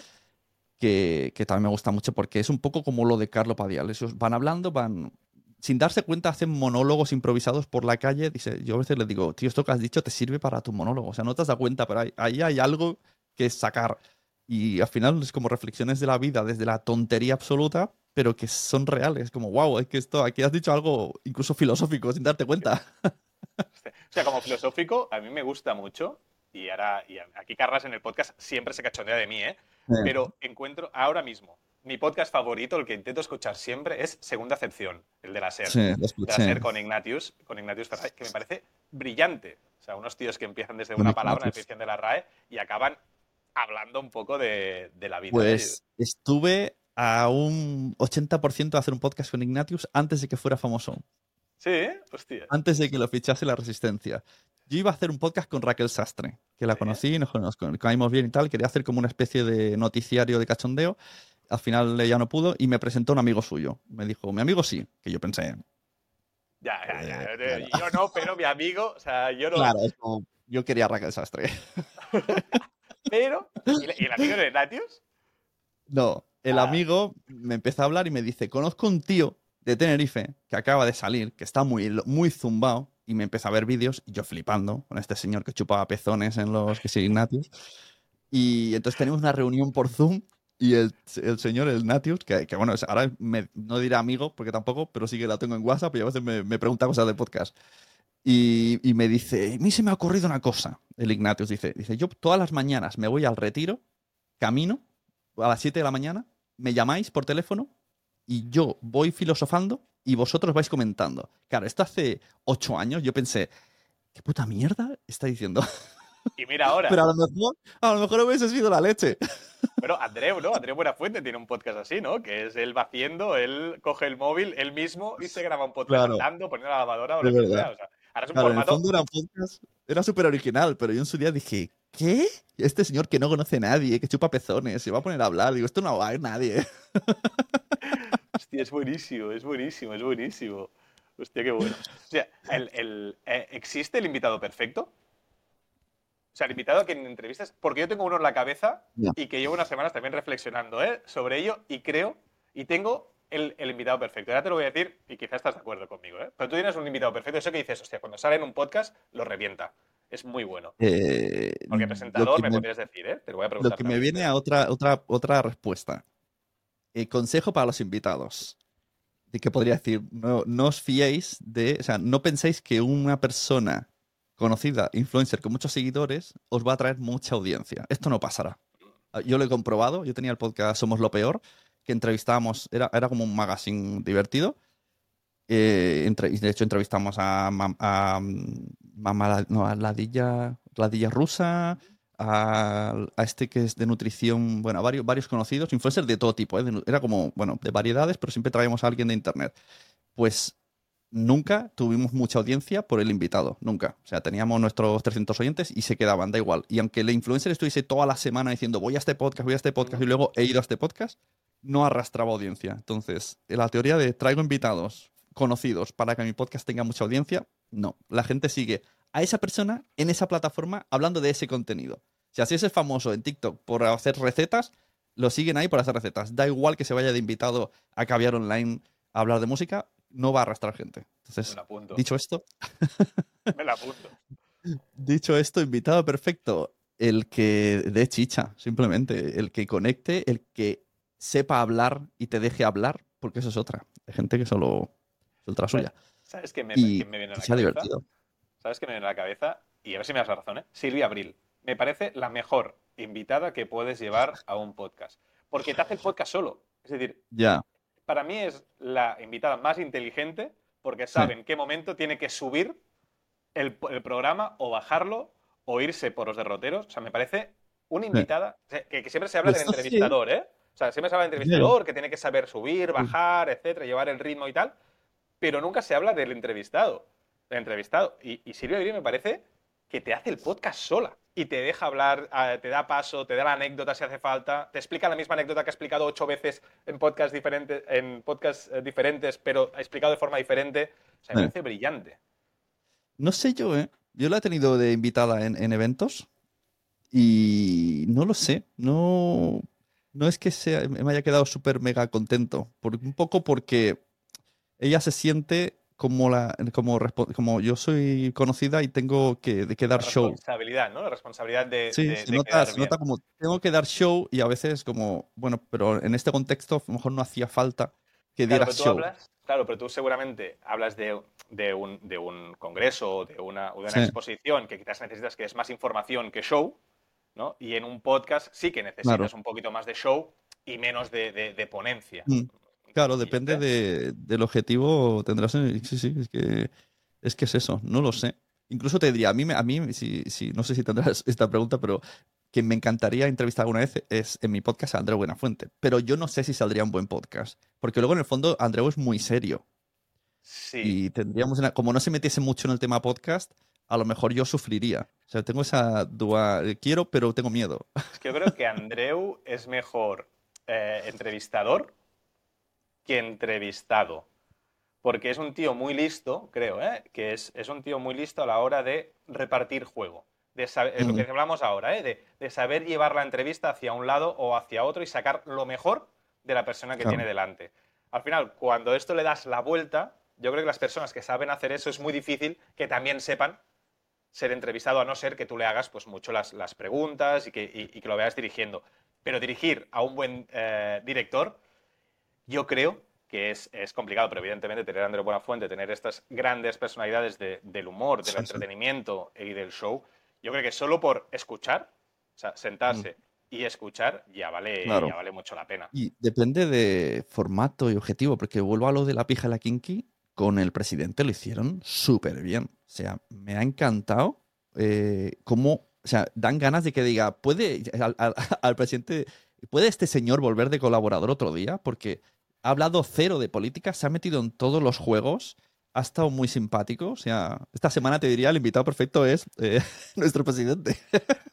Que, que también me gusta mucho porque es un poco como lo de Carlo Padial. Van hablando, van. Sin darse cuenta, hacen monólogos improvisados por la calle. Dice, yo a veces les digo, tío, esto que has dicho te sirve para tu monólogo. O sea, no te has dado cuenta, pero ahí, ahí hay algo que sacar. Y al final es como reflexiones de la vida desde la tontería absoluta, pero que son reales. Como, wow, es que esto, aquí has dicho algo incluso filosófico sin darte cuenta. O sea, como filosófico, a mí me gusta mucho. Y ahora, y aquí Carras en el podcast siempre se cachondea de mí, ¿eh? Pero encuentro ahora mismo mi podcast favorito, el que intento escuchar siempre, es Segunda Acepción, el de la SER. Sí, lo de la SER con Ignatius, con Ignatius que me parece brillante. O sea, unos tíos que empiezan desde una palabra, definición de la RAE, y acaban hablando un poco de, de la vida. Pues estuve a un 80% de hacer un podcast con Ignatius antes de que fuera famoso. Sí, hostia. antes de que lo fichase la Resistencia. Yo iba a hacer un podcast con Raquel Sastre, que la Sí. conocí, nos, nos caímos bien y tal. Quería hacer como una especie de noticiario de cachondeo. Al final ella no pudo y me presentó un amigo suyo. Me dijo, mi amigo sí, que yo pensé, Ya, ya, ya. Eh, Yo no, pero mi amigo, o sea, yo no. claro, es como, yo quería a Raquel Sastre. Pero, ¿y, el amigo de Ignatius? No, el Ah. amigo me empezó a hablar y me dice, conozco un tío de Tenerife que acaba de salir, que está muy, muy zumbado, y me empezó a ver vídeos, y yo flipando con este señor que chupaba pezones en los que Ignatius. Y entonces tenemos una reunión por Zoom, y el, el señor, el Natius, que, bueno, ahora no diré amigo, porque tampoco, pero sí que la tengo en WhatsApp, y a veces me, me pregunta cosas de podcast. Y, y me dice, a mí se me ha ocurrido una cosa, el Ignatius dice, dice, yo todas las mañanas me voy al retiro, camino, a las 7 de la mañana, me llamáis por teléfono y yo voy filosofando y vosotros vais comentando. Claro, esto hace 8 años yo pensé, ¿qué puta mierda está diciendo? Y mira ahora. Pero a lo mejor, a lo mejor hubiese sido la leche. Bueno, Andreu, ¿no? Andreu Buenafuente tiene un podcast así, ¿no? Que es él va haciendo, él coge el móvil, él mismo, y se graba un podcast Claro. poniendo la lavadora o lo que sea. O sea, ahora es un Claro, en el formato. fondo era un podcast, era súper original, pero yo en su día dije, ¿qué? Este señor que no conoce a nadie, que chupa pezones, se va a poner a hablar. Digo, esto no va a ir nadie. Hostia, es buenísimo, es buenísimo, es buenísimo. Hostia, qué bueno. O sea, el- el- eh, ¿existe el invitado perfecto? O sea, el invitado a quien entrevistas, porque yo tengo uno en la cabeza y que llevo unas semanas también reflexionando ¿eh? sobre ello y creo, y tengo el, el invitado perfecto. Ahora te lo voy a decir y quizás estás de acuerdo conmigo, ¿eh? Pero tú tienes un invitado perfecto, eso que dices, hostia, cuando sale en un podcast lo revienta. Es muy bueno. Eh, Porque presentador me, me- podrías decir, ¿eh? Te lo voy a preguntar. Lo que me viene a otra, otra, otra respuesta. Eh, consejo para los invitados. ¿De qué podría decir? No, os fiéis de. O sea, no penséis que una persona conocida, influencer con muchos seguidores, os va a traer mucha audiencia. Esto no pasará. Ah, Yo lo he comprobado. Yo tenía el podcast Somos lo Peor, que entrevistábamos. Era, era como un magazine divertido. Eh, entre- de hecho, entrevistamos a, a, mm, no, a Ladilla, Ladilla Rusa, a, este que es de nutrición, bueno, a varios, varios conocidos, influencers de todo tipo, ¿eh? De era como, bueno, de variedades, pero siempre traíamos a alguien de internet. Pues nunca tuvimos mucha audiencia por el invitado, nunca. O sea, teníamos nuestros 300 oyentes y se quedaban, da igual. Y aunque el influencer estuviese toda la semana diciendo voy a este podcast, voy a este podcast y luego he ido a este podcast, no arrastraba audiencia. Entonces, la teoría de traigo invitados conocidos para que mi podcast tenga mucha audiencia, no. La gente sigue a esa persona en esa plataforma hablando de ese contenido. Si así es famoso en TikTok por hacer recetas, lo siguen ahí por hacer recetas. Da igual que se vaya de invitado a caviar online a hablar de música, no va a arrastrar gente. Me Entonces, dicho esto, Me lo apunto. dicho esto, invitado perfecto, el que dé chicha, simplemente, el que conecte, el que sepa hablar y te deje hablar, porque eso es otra. Hay gente que solo suelta la suya. ¿Sabes qué me, Y qué me viene a que la cabeza? divertido. ¿Sabes qué me viene a la cabeza? Y a ver si me das la razón, ¿eh? Silvia Abril. Me parece la mejor invitada que puedes llevar a un podcast. Porque te hace el podcast solo. Es decir, Ya. para mí es la invitada más inteligente porque sabe en qué momento tiene que subir el, el programa o bajarlo o irse por los derroteros. O sea, me parece una invitada que, que siempre se habla del sí. entrevistador, ¿eh? O sea, siempre se habla del entrevistador que tiene que saber subir, bajar, etcétera, llevar el ritmo y tal, pero nunca se habla del entrevistado. Entrevistado. Y, y Silvia Abril me parece que te hace el podcast sola y te deja hablar, eh, te da paso, te da la anécdota si hace falta, te explica la misma anécdota que ha explicado ocho veces en podcasts diferentes, en podcasts eh, diferentes, pero ha explicado de forma diferente. O sea, me parece brillante. No sé yo, ¿eh? Yo la he tenido de invitada en, en eventos y no lo sé. No, no es que sea, me haya quedado súper mega contento. Por, un poco porque ella se siente como, la, como, como yo soy conocida y tengo que, de que dar la show. responsabilidad, ¿no? La responsabilidad de, Sí, de- se, de nota, se nota como tengo que dar show y a veces como, bueno, pero en este contexto a lo mejor no hacía falta que Claro, tú show. hablas, claro, pero tú seguramente hablas de, de un, de un congreso o de una, o de una Sí. exposición que quizás necesitas que es más información que show, ¿no? Y en un podcast sí que necesitas Claro. un poquito más de show y menos de, de- de ponencia. Mm. Claro, depende ¿eh? de, del objetivo. Tendrás. Sí, sí, es que, es que es eso, no lo sé. Incluso te diría, a mí, me- a mí si, si- no sé si tendrás esta pregunta, pero que me encantaría entrevistar alguna vez es en mi podcast a Andreu Buenafuente. Pero yo no sé si saldría un buen podcast. Porque luego en el fondo Andreu es muy serio. Sí. Y tendríamos, una- como no se metiese mucho en el tema podcast, a lo mejor yo sufriría. O sea, tengo esa duda. Quiero, pero tengo miedo. Es que yo creo que Andreu es mejor eh, entrevistador que entrevistado. Porque es un tío muy listo, creo, ¿eh? que es, es un tío muy listo a la hora de repartir juego. De saber, es lo que Ujú. hablamos ahora, ¿eh? de, de saber llevar la entrevista hacia un lado o hacia otro y sacar lo mejor de la persona que Claro. tiene delante. Al final, cuando esto le das la vuelta, yo creo que las personas que saben hacer eso es muy difícil que también sepan ser entrevistado, a no ser que tú le hagas pues mucho las, las preguntas y que, y- y que lo veas dirigiendo. Pero dirigir a un buen eh, director, yo creo que es, es complicado, pero evidentemente tener a Andrés Buenafuente, tener estas grandes personalidades de- del humor, del Sí, sí. entretenimiento y del show, yo creo que solo por escuchar, o sea, sentarse y escuchar, ya vale, Mm. Claro. ya vale mucho la pena. Y depende de formato y objetivo, porque vuelvo a lo de la pija y la kinky, con el presidente lo hicieron súper bien. O sea, me ha encantado eh, cómo o sea, dan ganas de que diga, ¿puede al, presidente, ¿puede este señor volver de colaborador otro día? Porque ha hablado cero de política, se ha metido en todos los juegos, ha estado muy simpático. O sea, esta semana te diría, el invitado perfecto es eh, nuestro presidente.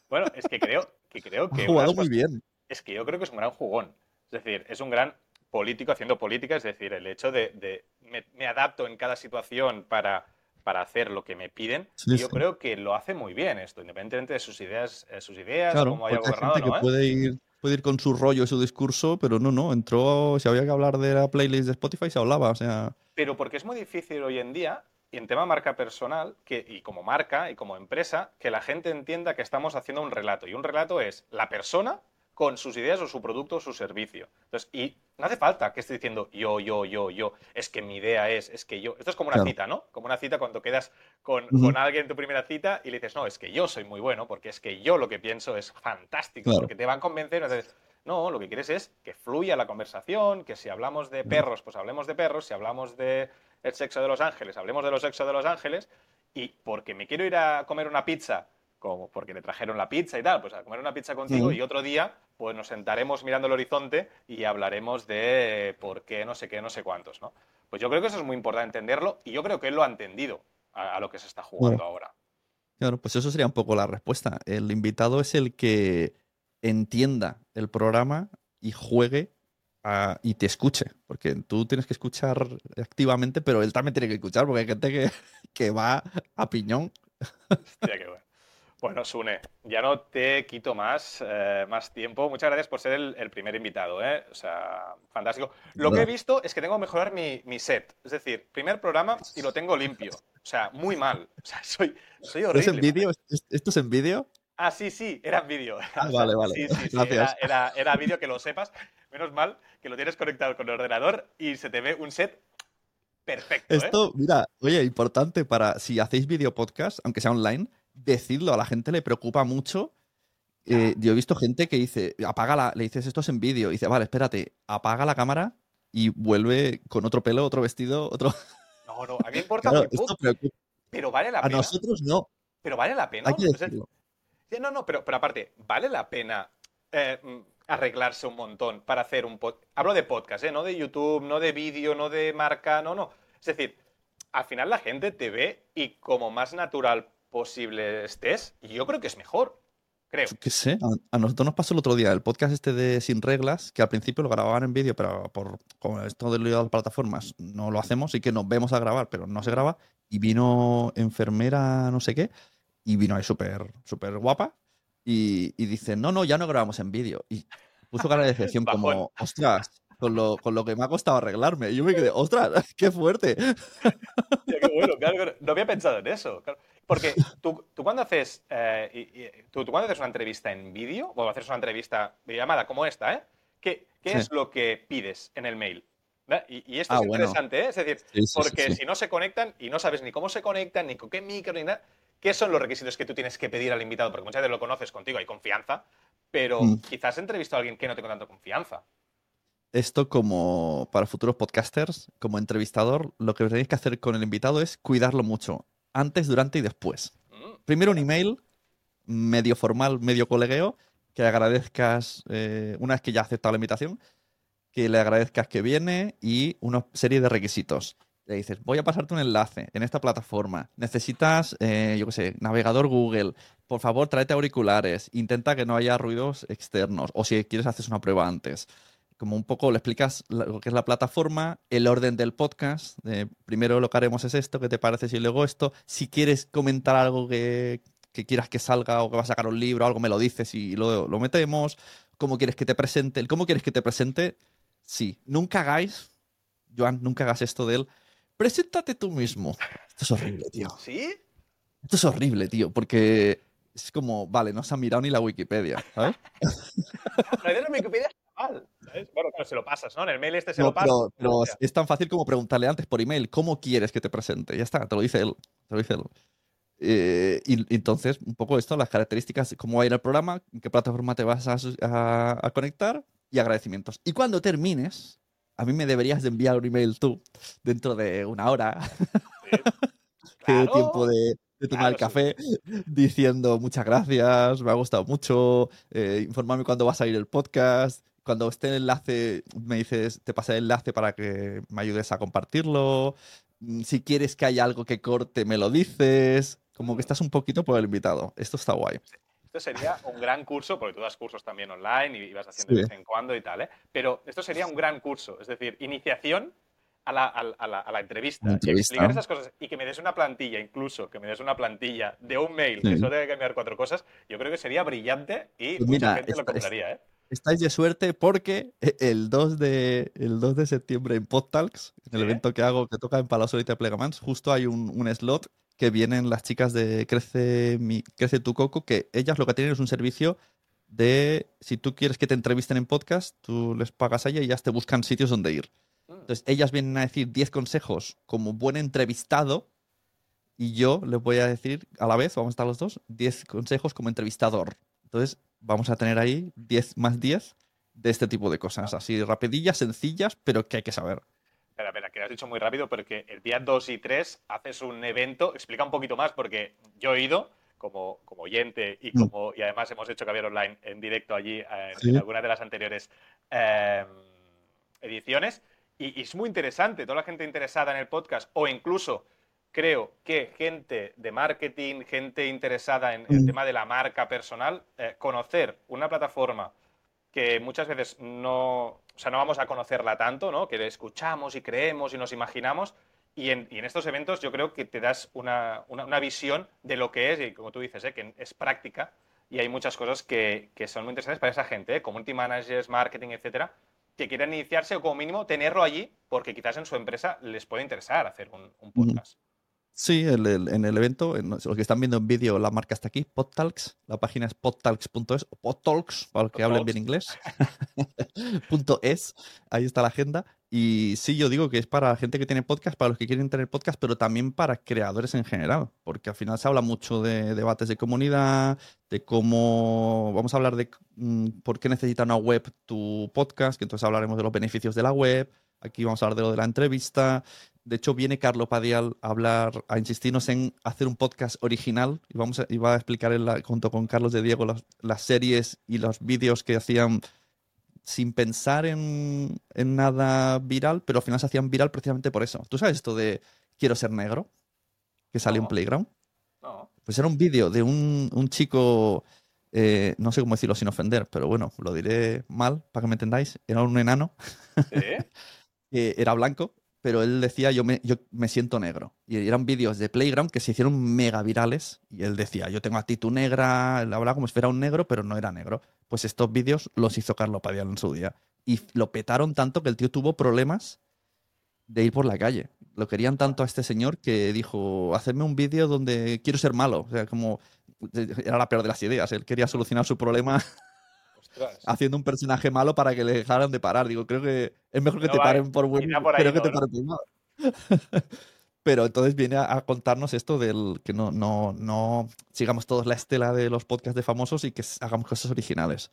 Bueno, es que creo que... Creo que ha jugado muy bien. Es que yo creo que es un gran jugón. Es decir, es un gran político haciendo política, es decir, el hecho de, me, adapto en cada situación para, para hacer lo que me piden, y yo creo que lo hace muy bien esto, independientemente de sus ideas, eh, sus ideas, cómo haya gobernado. Hay gente que puede, ir, puede ir con su rollo y su discurso, pero no, no, entró, si había que hablar de la playlist de Spotify, se hablaba, o sea... Pero porque es muy difícil hoy en día, y en tema marca personal, que, y como marca y como empresa, que la gente entienda que estamos haciendo un relato, y un relato es la persona con sus ideas o su producto o su servicio. Entonces, y no hace falta que esté diciendo yo, yo, yo, yo, es que mi idea es, es que yo. Esto es como una cita, ¿no? Como una cita cuando quedas con, alguien en tu primera cita y le dices, no, es que yo soy muy bueno, porque es que yo lo que pienso es fantástico, porque te van a convencer. Entonces, no, lo que quieres es que fluya la conversación, que si hablamos de perros, pues hablemos de perros, si hablamos de el sexo de los ángeles, hablemos de los sexos de los ángeles, y porque me quiero ir a comer una pizza como porque le trajeron la pizza y tal, pues a comer una pizza contigo y otro día pues nos sentaremos mirando el horizonte y hablaremos de por qué no sé qué, no sé cuántos, ¿no? Pues yo creo que eso es muy importante entenderlo y yo creo que él lo ha entendido a, lo que se está jugando ahora. Claro, pues eso sería un poco la respuesta. El invitado es el que entienda el programa y juegue y te escuche, porque tú tienes que escuchar activamente, pero él también tiene que escuchar, porque hay gente que, que va a piñón. Hostia, qué bueno. Bueno, Sune, ya no te quito más, eh, más tiempo. Muchas gracias por ser el, primer invitado, ¿eh? O sea, fantástico. Lo que he visto es que tengo que mejorar mi, set. Es decir, primer programa y lo tengo limpio. O sea, muy mal. O sea, soy, soy horrible. ¿Es en vídeo? ¿Esto es en vídeo? Ah, sí, sí, era en vídeo. Ah, vale, vale. Sí, sí, sí, Gracias. Era, era, vídeo que lo sepas. Menos mal que lo tienes conectado con el ordenador y se te ve un set perfecto. ¿eh? Esto, mira, oye, importante para si hacéis vídeo podcast, aunque sea online, decirlo, a la gente le preocupa mucho. Eh, yo he visto gente que dice, apaga le dices esto es en vídeo, y dice, vale, espérate, apaga la cámara y vuelve con otro pelo, otro vestido, otro. No, no, a mí me importa muy poco, pero vale la pena. A nosotros no. Pero vale la pena. no, no, pero, pero aparte, ¿vale la pena eh, mm, arreglarse un montón para hacer un podcast? Hablo de podcast, ¿eh? No de YouTube, no de vídeo, no de marca, no, no. Es decir, al final la gente te ve y como más natural posible estés, yo creo que es mejor. Creo. que sé, a, nosotros nos pasó el otro día el podcast este de Sin Reglas, que al principio lo grababan en vídeo, pero por como esto de las plataformas no lo hacemos y que nos vemos a grabar, pero no se graba. Y vino enfermera, no sé qué, y vino ahí súper súper guapa. Y, dice, no, no, ya no grabamos en vídeo. Y puso cara de decepción como, ostras, con lo, con lo, que me ha costado arreglarme. Y yo me quedé, ostras, qué fuerte. qué bueno, claro, no había pensado en eso. Porque tú, tú cuando haces eh, tú, cuando haces una entrevista en vídeo o haces una entrevista de llamada como esta, ¿eh? ¿Qué, qué es lo que pides en el mail? Y, esto ah, es interesante, ¿eh? Es decir, porque si no se conectan y no sabes ni cómo se conectan, ni con qué micro, ni nada, ¿qué son los requisitos que tú tienes que pedir al invitado? Porque muchas veces lo conoces contigo, hay confianza, pero mm. quizás he entrevistado a alguien que no tengo tanta confianza. Esto como para futuros podcasters, como entrevistador, lo que tenéis que hacer con el invitado es cuidarlo mucho antes, durante y después. Primero un email medio formal, medio colegueo, que agradezcas, eh, una vez que ya ha aceptado la invitación, que le agradezcas que viene y una serie de requisitos. Le dices, voy a pasarte un enlace en esta plataforma. Necesitas, eh, yo qué sé, navegador Google. Por favor, tráete auriculares. Intenta que no haya ruidos externos. O si quieres, haces una prueba antes como un poco le explicas lo que es la plataforma, el orden del podcast. primero lo que haremos es esto, ¿qué te parece si luego esto? Si quieres comentar algo que, quieras que salga o que va a sacar un libro, algo me lo dices y lo, lo metemos. ¿Cómo quieres que te presente? ¿Cómo quieres que te presente? Sí. Nunca hagáis, Joan, nunca hagas esto de él. Preséntate tú mismo. Esto es horrible, tío. ¿Sí? Esto es horrible, tío, porque es como, vale, no se ha mirado ni la Wikipedia, ¿sabes? la Wikipedia mal. Bueno, claro, se lo pasas, ¿no? En el mail este se lo pasas. Pero, es tan fácil como preguntarle antes por email, ¿cómo quieres que te presente? Ya está, te lo dice él. Te lo dice él. Eh, y, entonces, un poco esto, las características, cómo va a ir el programa, en qué plataforma te vas a, conectar y agradecimientos. Y cuando termines, a mí me deberías de enviar un email tú dentro de una hora. Sí. tiempo de, de tomar el café diciendo muchas gracias, me ha gustado mucho, eh, informarme cuándo va a salir el podcast. Cuando esté el enlace, me dices, te pasaré el enlace para que me ayudes a compartirlo. Mm, si quieres que haya algo que corte, me lo dices. Como que estás un poquito por el invitado. Esto está guay. Esto sería un gran curso, porque tú das cursos también online y vas haciendo de vez en cuando y tal, ¿eh? Pero esto sería un gran curso, es decir, iniciación a la, a la, a la entrevista, explicar esas cosas y que me des una plantilla, incluso que me des una plantilla de un mail que solo tenga que cambiar cuatro cosas, yo creo que sería brillante y pues mucha gente lo compraría, ¿eh? Estáis de suerte porque el 2 de, el 2 de septiembre en PodTalks, en el evento que hago que toca en Palau Solita Plegamans, justo hay un, un slot que vienen las chicas de Crece, mi, Crece tu Coco, que ellas lo que tienen es un servicio de, si tú quieres que te entrevisten en podcast, tú les pagas a ella y ellas te buscan sitios donde ir. Mm. Entonces, ellas vienen a decir 10 consejos como buen entrevistado y yo les voy a decir a la vez, vamos a estar los dos, 10 consejos como entrevistador. Entonces, vamos a tener ahí 10 más 10 de este tipo de cosas, así rapidillas, sencillas, pero que hay que saber. Espera, espera, que lo has dicho muy rápido, porque el día 2 y 3 haces un evento, explica un poquito más, porque yo he ido como, como oyente y, mm. como, y además hemos hecho Caviar Online en directo allí eh, en, alguna de las anteriores em, ediciones, y, es muy interesante, toda la gente interesada en el podcast, o incluso creo que gente de marketing, gente interesada en el mm. tema de la marca personal, eh, conocer una plataforma que muchas veces no, o sea, no vamos a conocerla tanto, ¿no? Que escuchamos y creemos y nos imaginamos. Y en, estos eventos yo creo que te das una, visión de lo que es, y como tú dices, ¿eh? que es práctica, y hay muchas cosas que, son muy interesantes para esa gente, ¿eh? community managers, marketing, etcétera, que quieren iniciarse o como mínimo tenerlo allí, porque quizás en su empresa les puede interesar hacer un, podcast. Sí, en el evento, en, los que están viendo en vídeo, la marca está aquí, PodTalks. La página es podtalks.es o podtalks, para los que hablen bien inglés. .es, ahí está la agenda. Y sí, yo digo que es para gente que tiene podcast, para los que quieren tener podcast, pero también para creadores en general, porque al final se habla mucho de debates de comunidad, de cómo vamos a hablar de mm, por qué necesita una web tu podcast, que entonces hablaremos de los beneficios de la web. Aquí vamos a hablar de lo de la entrevista, de hecho, viene Carlos Padial a hablar, a insistirnos en hacer un podcast original y, vamos a, va a explicar junto con Carlos de Diego las, series y los vídeos que hacían sin pensar en, nada viral, pero al final se hacían viral precisamente por eso. ¿Tú sabes esto de Quiero ser negro? Que salió en Playground. No. Pues era un vídeo de un, chico, eh, no sé cómo decirlo sin ofender, pero bueno, lo diré mal para que me entendáis. Era un enano. que era blanco pero él decía, yo me, yo me siento negro. Y eran vídeos de Playground que se hicieron mega virales. Y él decía, yo tengo actitud negra, él hablaba como si fuera un negro, pero no era negro. Pues estos vídeos los hizo Carlos Padial en su día. Y lo petaron tanto que el tío tuvo problemas de ir por la calle. Lo querían tanto a este señor que dijo, hacedme un vídeo donde quiero ser malo. O sea, como era la peor de las ideas. Él quería solucionar su problema haciendo un personaje malo para que le dejaran de parar. Digo, creo que es mejor que te paren por bueno. Creo que te paren por malo. Pero entonces viene a, contarnos esto del que no, no, no sigamos todos la estela de los podcasts de famosos y que hagamos cosas originales.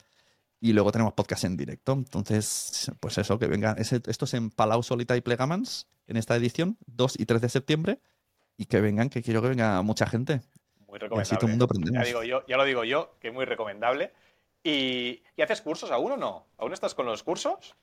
Y luego tenemos podcast en directo. Entonces, pues eso, que venga. esto es en Palau Solita y Plegamans, en esta edición, 2 y 3 de septiembre. Y que vengan, que quiero que venga mucha gente. Muy recomendable. Ya, digo yo, ya lo digo yo, que es muy recomendable. ¿Y, haces cursos aún o no? ¿Aún estás con los cursos?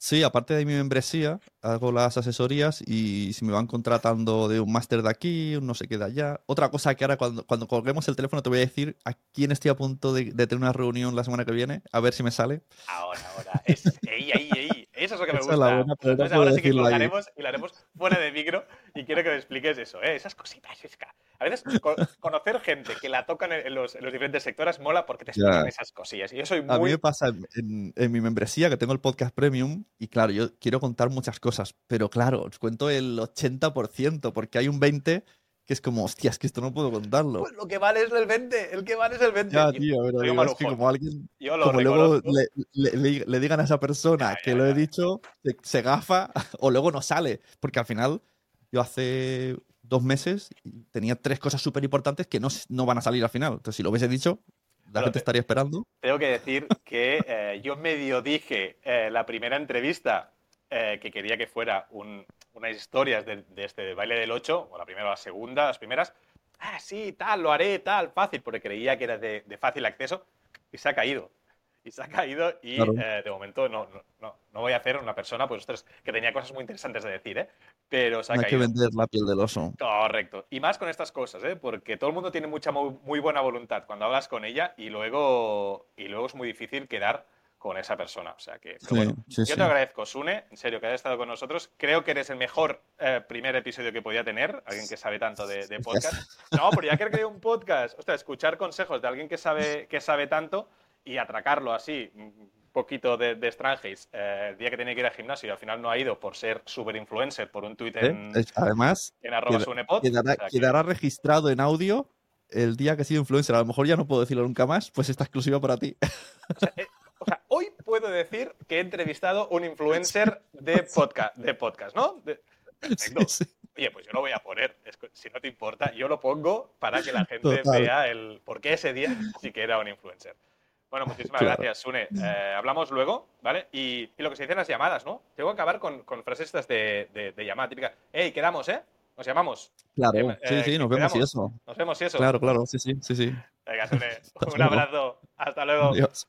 Sí, aparte de mi membresía, hago las asesorías y si me van contratando de un máster de aquí, un no sé qué de allá. Otra cosa que ahora cuando, cuando colguemos el teléfono te voy a decir a quién estoy a punto de, tener una reunión la semana que viene, a ver si me sale. Ahora, ahora. Es, ahí, ahí, ahí. Eso es lo que me gusta. Entonces ahora sí que lo haremos y lo haremos fuera de micro y quiero que me expliques eso, ¿eh? esas cositas. Es a veces conocer gente que la tocan en los, diferentes sectores mola porque te explican esas cosillas. Y yo soy muy... A mí me pasa en, mi membresía que tengo el podcast premium y claro, yo quiero contar muchas cosas, pero claro, os cuento el 80% porque hay un 20% que es como, hostia, es que esto no puedo contarlo. Pues lo que vale es el 20, el que vale es el 20. Ya, tío, pero digo, es que como alguien, como luego le, digan a esa persona que lo he dicho, se, gafa o luego no sale, porque al final yo hace dos meses tenía tres cosas súper importantes que no, no, van a salir al final. Entonces, si lo hubiese dicho, la gente estaría esperando. Tengo que decir que eh, yo medio dije eh, la primera entrevista eh, que quería que fuera unas historias de, este baile del 8, o la primera o la segunda, las primeras, ah, sí, tal, lo haré, tal, fácil, porque creía que era de, fácil acceso y se ha caído. Y se ha caído y eh, de momento no, no, no, voy a hacer una persona, pues, que tenía cosas muy interesantes de decir, ¿eh? Pero se ha no caído. Hay que vender la piel del oso. Correcto. Y más con estas cosas, ¿eh? Porque todo el mundo tiene mucha, muy buena voluntad cuando hablas con ella y luego, y luego es muy difícil quedar con esa persona. O sea que, yo te agradezco, Sune, en serio, que hayas estado con nosotros. Creo que eres el mejor eh, primer episodio que podía tener, alguien que sabe tanto de, podcast. No, pero ya que creado un podcast, o sea, escuchar consejos de alguien que sabe, que sabe tanto y atracarlo así, poquito de, de eh, el día que tenía que ir al gimnasio y al final no ha ido por ser super influencer, por un tweet en, Además, en arroba quedará, quedará registrado en audio el día que ha sido influencer. A lo mejor ya no puedo decirlo nunca más, pues está exclusiva para ti. O sea, eh, o sea, hoy puedo decir que he entrevistado un influencer de podcast, de podcast ¿no? Perfecto. Oye, pues yo lo voy a poner. Si no te importa, yo lo pongo para que la gente vea el por qué ese día sí que era un influencer. Bueno, muchísimas gracias, Sune. Eh, hablamos luego, ¿vale? Y, lo que se dicen las llamadas, ¿no? Tengo que acabar con, frases estas de, de, llamada típica. ¡Ey, quedamos, eh! Nos llamamos. Claro, sí, eh, sí, nos vemos y eso. Nos vemos y eso. Claro, claro, sí, sí, sí, sí. Venga, Sune, un abrazo. Hasta luego. Adiós.